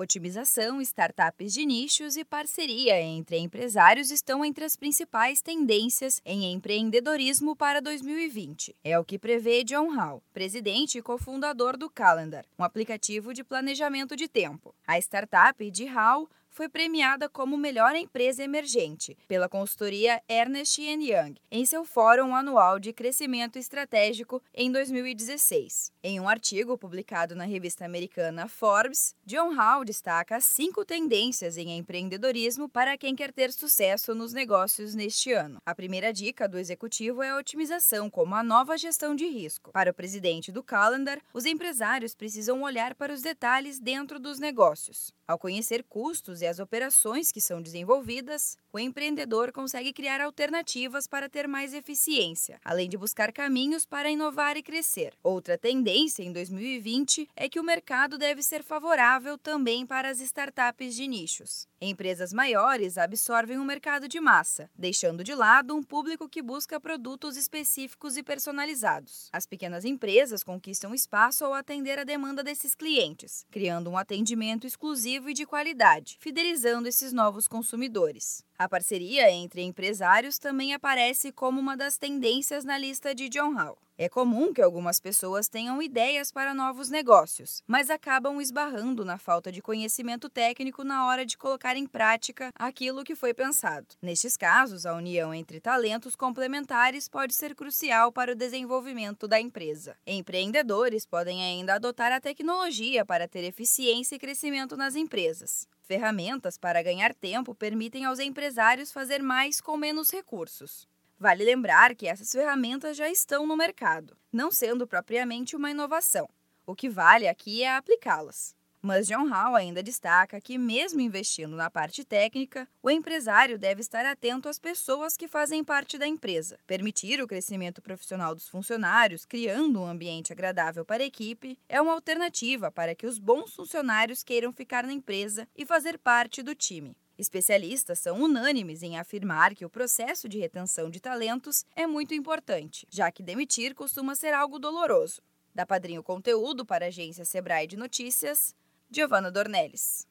Otimização, startups de nichos e parceria entre empresários estão entre as principais tendências em empreendedorismo para 2020. É o que prevê John Hall, presidente e cofundador do Calendar, um aplicativo de planejamento de tempo. A startup de Hall foi premiada como melhor empresa emergente pela consultoria Ernest Young em seu Fórum Anual de Crescimento Estratégico em 2016. Em um artigo publicado na revista americana Forbes, John Hall destaca cinco tendências em empreendedorismo para quem quer ter sucesso nos negócios neste ano. A primeira dica do executivo é a otimização como a nova gestão de risco. Para o presidente do Calendar, os empresários precisam olhar para os detalhes dentro dos negócios. Ao conhecer custos e as operações que são desenvolvidas, o empreendedor consegue criar alternativas para ter mais eficiência, além de buscar caminhos para inovar e crescer. Outra tendência em 2020 é que o mercado deve ser favorável também para as startups de nichos. Empresas maiores absorvem o um mercado de massa, deixando de lado um público que busca produtos específicos e personalizados. As pequenas empresas conquistam espaço ao atender a demanda desses clientes, criando um atendimento exclusivo e de qualidade, fidelizando esses novos consumidores. A parceria entre empresários também aparece como uma das tendências na lista de John Hall. É comum que algumas pessoas tenham ideias para novos negócios, mas acabam esbarrando na falta de conhecimento técnico na hora de colocar em prática aquilo que foi pensado. Nestes casos, a união entre talentos complementares pode ser crucial para o desenvolvimento da empresa. Empreendedores podem ainda adotar a tecnologia para ter eficiência e crescimento nas empresas. Ferramentas para ganhar tempo permitem aos empresários fazer mais com menos recursos. Vale lembrar que essas ferramentas já estão no mercado, não sendo propriamente uma inovação. O que vale aqui é aplicá-las. Mas John Hall ainda destaca que, mesmo investindo na parte técnica, o empresário deve estar atento às pessoas que fazem parte da empresa, permitir o crescimento profissional dos funcionários, criando um ambiente agradável para a equipe, é uma alternativa para que os bons funcionários queiram ficar na empresa e fazer parte do time. Especialistas são unânimes em afirmar que o processo de retenção de talentos é muito importante, já que demitir costuma ser algo doloroso. Da Padrinho Conteúdo para a agência Sebrae de Notícias, Giovana Dornelles.